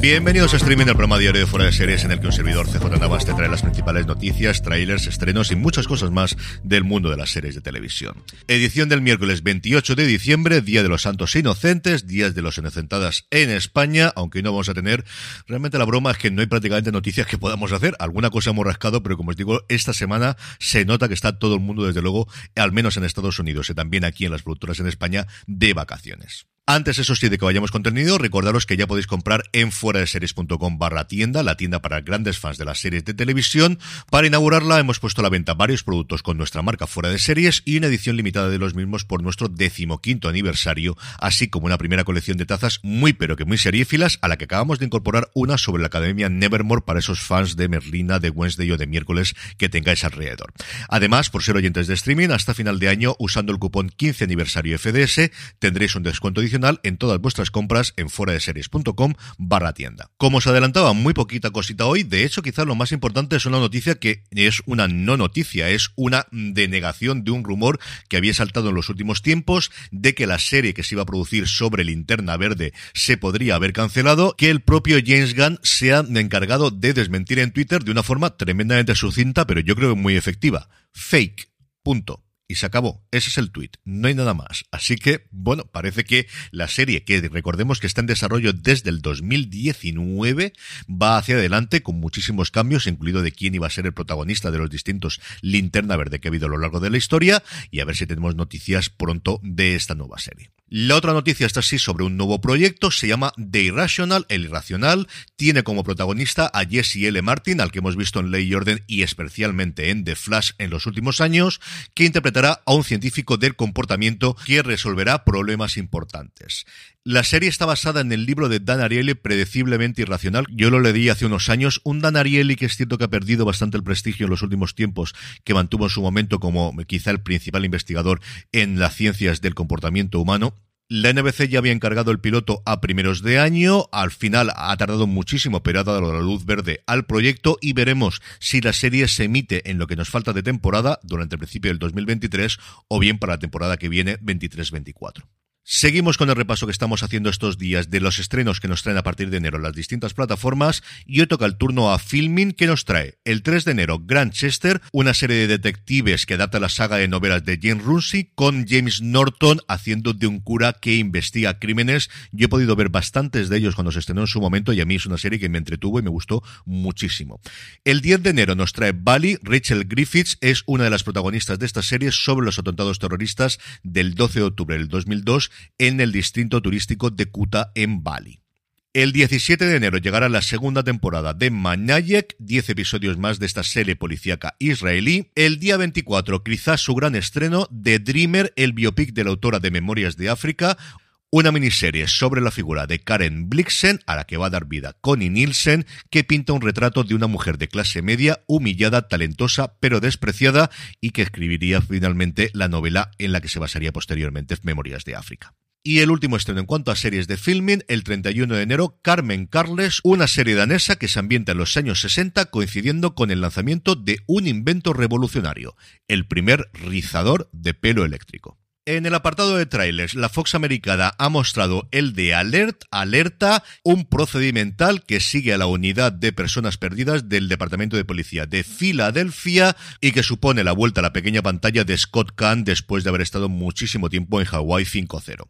Bienvenidos a Streaming, el programa diario de Fuera de Series en el que un servidor CJ Navas te trae las principales noticias, trailers, estrenos y muchas cosas más del mundo de las series de televisión. Edición del miércoles 28 de diciembre, Día de los Santos Inocentes, Días de los Inocentadas en España, aunque no vamos a tener, realmente la broma es que no hay prácticamente noticias que podamos hacer, alguna cosa hemos rascado, pero como os digo, esta semana se nota que está todo el mundo, desde luego, al menos en Estados Unidos y también aquí en las productoras en España, de vacaciones. Antes, eso sí, de que vayamos contenido, recordaros que ya podéis comprar en fuera de series.com barra tienda, la tienda para grandes fans de las series de televisión. Para inaugurarla hemos puesto a la venta varios productos con nuestra marca fuera de series y una edición limitada de los mismos por nuestro decimoquinto aniversario, así como una primera colección de tazas muy pero que muy seriéfilas a la que acabamos de incorporar una sobre la Academia Nevermore para esos fans de Merlina, de Wednesday o de miércoles que tengáis alrededor. Además, por ser oyentes de streaming, hasta final de año, usando el cupón 15 aniversario FDS, tendréis un descuento adicional en todas vuestras compras en foradeseries.com barra tienda. Como os adelantaba, muy poquita cosita hoy, de hecho quizás lo más importante es una noticia que es una no noticia, es una denegación de un rumor que había saltado en los últimos tiempos de que la serie que se iba a producir sobre Linterna Verde se podría haber cancelado, que el propio James Gunn se ha encargado de desmentir en Twitter de una forma tremendamente sucinta, pero yo creo muy efectiva. Fake. Punto y se acabó. Ese es el tweet. No hay nada más. Así que, bueno, parece que la serie, que recordemos que está en desarrollo desde el 2019, va hacia adelante con muchísimos cambios, incluido de quién iba a ser el protagonista de los distintos linterna verde que ha habido a lo largo de la historia, y a ver si tenemos noticias pronto de esta nueva serie. La otra noticia está así sobre un nuevo proyecto, se llama The Irrational, el irracional, tiene como protagonista a Jesse L. Martin, al que hemos visto en Ley y Orden y especialmente en The Flash en los últimos años, que interpretará a un científico del comportamiento que resolverá problemas importantes. La serie está basada en el libro de Dan Ariely, Predeciblemente Irracional. Yo lo leí hace unos años. Un Dan Ariely que es cierto que ha perdido bastante el prestigio en los últimos tiempos, que mantuvo en su momento como quizá el principal investigador en las ciencias del comportamiento humano. La NBC ya había encargado el piloto a primeros de año, al final ha tardado muchísimo, pero ha dado la luz verde al proyecto y veremos si la serie se emite en lo que nos falta de temporada durante el principio del 2023 o bien para la temporada que viene 23-24. Seguimos con el repaso que estamos haciendo estos días de los estrenos que nos traen a partir de enero las distintas plataformas y hoy toca el turno a Filming que nos trae el 3 de enero Grantchester, una serie de detectives que adapta la saga de novelas de Jane Runcie con James Norton haciendo de un cura que investiga crímenes. Yo he podido ver bastantes de ellos cuando se estrenó en su momento y a mí es una serie que me entretuvo y me gustó muchísimo. El 10 de enero nos trae Bali, Rachel Griffiths es una de las protagonistas de esta serie sobre los atentados terroristas del 12 de octubre del 2002 en el distrito turístico de Kuta en Bali. El 17 de enero llegará la segunda temporada de Manayek, 10 episodios más de esta serie policíaca israelí. El día 24, quizás su gran estreno, The Dreamer, el biopic de la autora de Memorias de África, una miniserie sobre la figura de Karen Blixen, a la que va a dar vida Connie Nielsen, que pinta un retrato de una mujer de clase media, humillada, talentosa, pero despreciada, y que escribiría finalmente la novela en la que se basaría posteriormente Memorias de África. Y el último estreno en cuanto a series de filming, el 31 de enero, Carmen Carles, una serie danesa que se ambienta en los años 60 coincidiendo con el lanzamiento de un invento revolucionario, el primer rizador de pelo eléctrico. En el apartado de trailers, la Fox americana ha mostrado el de Alert, Alerta, un procedimental que sigue a la unidad de personas perdidas del Departamento de Policía de Filadelfia y que supone la vuelta a la pequeña pantalla de Scott Kahn después de haber estado muchísimo tiempo en Hawaii 5-0.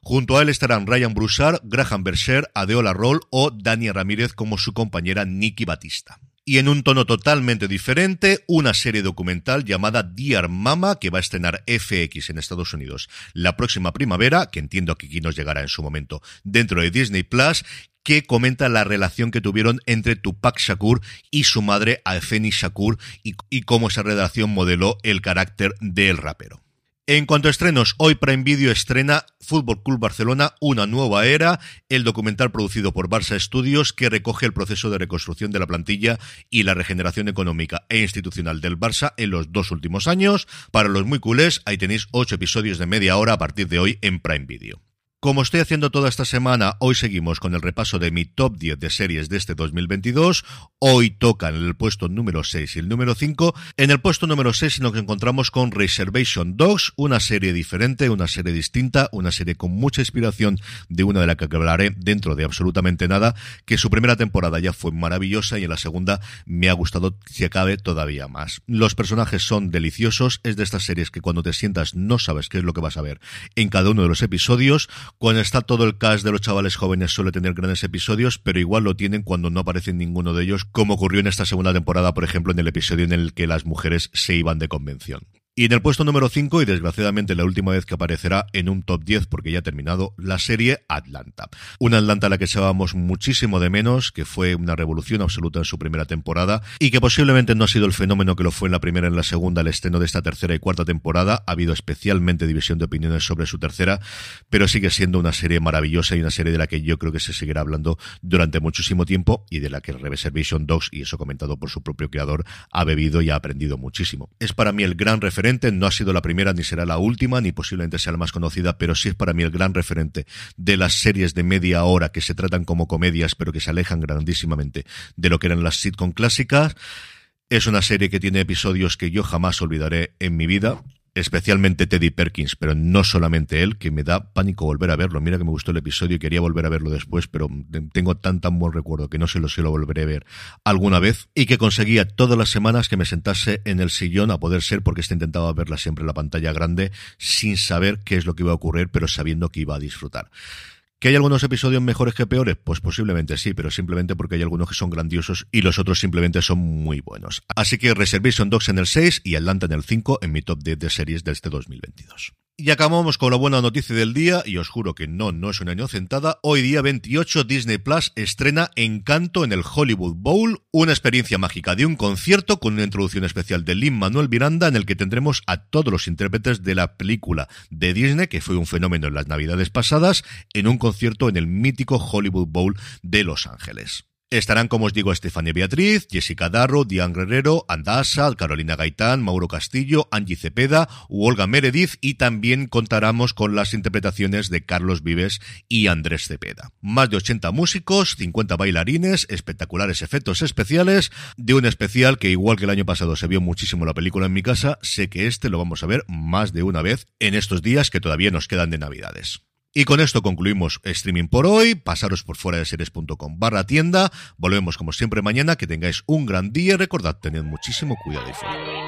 Junto a él estarán Ryan Broussard, Graham Berser, Adeola Roll o Dani Ramírez como su compañera Nikki Batista. Y en un tono totalmente diferente, una serie documental llamada Dear Mama, que va a estrenar FX en Estados Unidos la próxima primavera, que entiendo que aquí nos llegará en su momento dentro de Disney Plus, que comenta la relación que tuvieron entre Tupac Shakur y su madre Afeni Shakur y, y cómo esa relación modeló el carácter del rapero. En cuanto a estrenos, hoy Prime Video estrena Fútbol Club Barcelona, una nueva era, el documental producido por Barça Studios que recoge el proceso de reconstrucción de la plantilla y la regeneración económica e institucional del Barça en los dos últimos años. Para los muy culés, ahí tenéis ocho episodios de media hora a partir de hoy en Prime Video. Como estoy haciendo toda esta semana, hoy seguimos con el repaso de mi top 10 de series de este 2022. Hoy tocan el puesto número 6 y el número 5. En el puesto número 6 nos encontramos con Reservation Dogs, una serie diferente, una serie distinta, una serie con mucha inspiración de una de la que hablaré dentro de absolutamente nada, que su primera temporada ya fue maravillosa y en la segunda me ha gustado, si acabe, todavía más. Los personajes son deliciosos, es de estas series que cuando te sientas no sabes qué es lo que vas a ver en cada uno de los episodios. Cuando está todo el cast de los chavales jóvenes suele tener grandes episodios, pero igual lo tienen cuando no aparece ninguno de ellos, como ocurrió en esta segunda temporada, por ejemplo, en el episodio en el que las mujeres se iban de convención. Y en el puesto número 5, y desgraciadamente la última vez que aparecerá en un top 10 porque ya ha terminado, la serie Atlanta. Una Atlanta a la que echábamos muchísimo de menos, que fue una revolución absoluta en su primera temporada y que posiblemente no ha sido el fenómeno que lo fue en la primera y en la segunda, el estreno de esta tercera y cuarta temporada. Ha habido especialmente división de opiniones sobre su tercera, pero sigue siendo una serie maravillosa y una serie de la que yo creo que se seguirá hablando durante muchísimo tiempo y de la que Reservation Dogs, y eso comentado por su propio creador, ha bebido y ha aprendido muchísimo. Es para mí el gran referente no ha sido la primera ni será la última, ni posiblemente sea la más conocida, pero sí es para mí el gran referente de las series de media hora que se tratan como comedias, pero que se alejan grandísimamente de lo que eran las sitcom clásicas. Es una serie que tiene episodios que yo jamás olvidaré en mi vida especialmente Teddy Perkins, pero no solamente él, que me da pánico volver a verlo. Mira que me gustó el episodio y quería volver a verlo después, pero tengo tan tan buen recuerdo que no sé si lo volveré a ver alguna vez y que conseguía todas las semanas que me sentase en el sillón a poder ser porque este intentaba verla siempre en la pantalla grande sin saber qué es lo que iba a ocurrir, pero sabiendo que iba a disfrutar. ¿Que hay algunos episodios mejores que peores? Pues posiblemente sí, pero simplemente porque hay algunos que son grandiosos y los otros simplemente son muy buenos. Así que Reservation Dogs en el 6 y Atlanta en el 5 en mi top 10 de series de este 2022. Y acabamos con la buena noticia del día, y os juro que no, no es una inocentada. Hoy día 28 Disney Plus estrena Encanto en el Hollywood Bowl, una experiencia mágica de un concierto con una introducción especial de Lin Manuel Miranda en el que tendremos a todos los intérpretes de la película de Disney, que fue un fenómeno en las navidades pasadas, en un concierto en el mítico Hollywood Bowl de Los Ángeles. Estarán, como os digo, Estefania Beatriz, Jessica Darro, Diane Guerrero, Andasa, Carolina Gaitán, Mauro Castillo, Angie Cepeda u Olga Meredith y también contaremos con las interpretaciones de Carlos Vives y Andrés Cepeda. Más de 80 músicos, 50 bailarines, espectaculares efectos especiales de un especial que igual que el año pasado se vio muchísimo la película en mi casa, sé que este lo vamos a ver más de una vez en estos días que todavía nos quedan de Navidades. Y con esto concluimos streaming por hoy. Pasaros por fuera de series.com barra tienda. Volvemos como siempre mañana. Que tengáis un gran día. Recordad, tened muchísimo cuidado y fuera.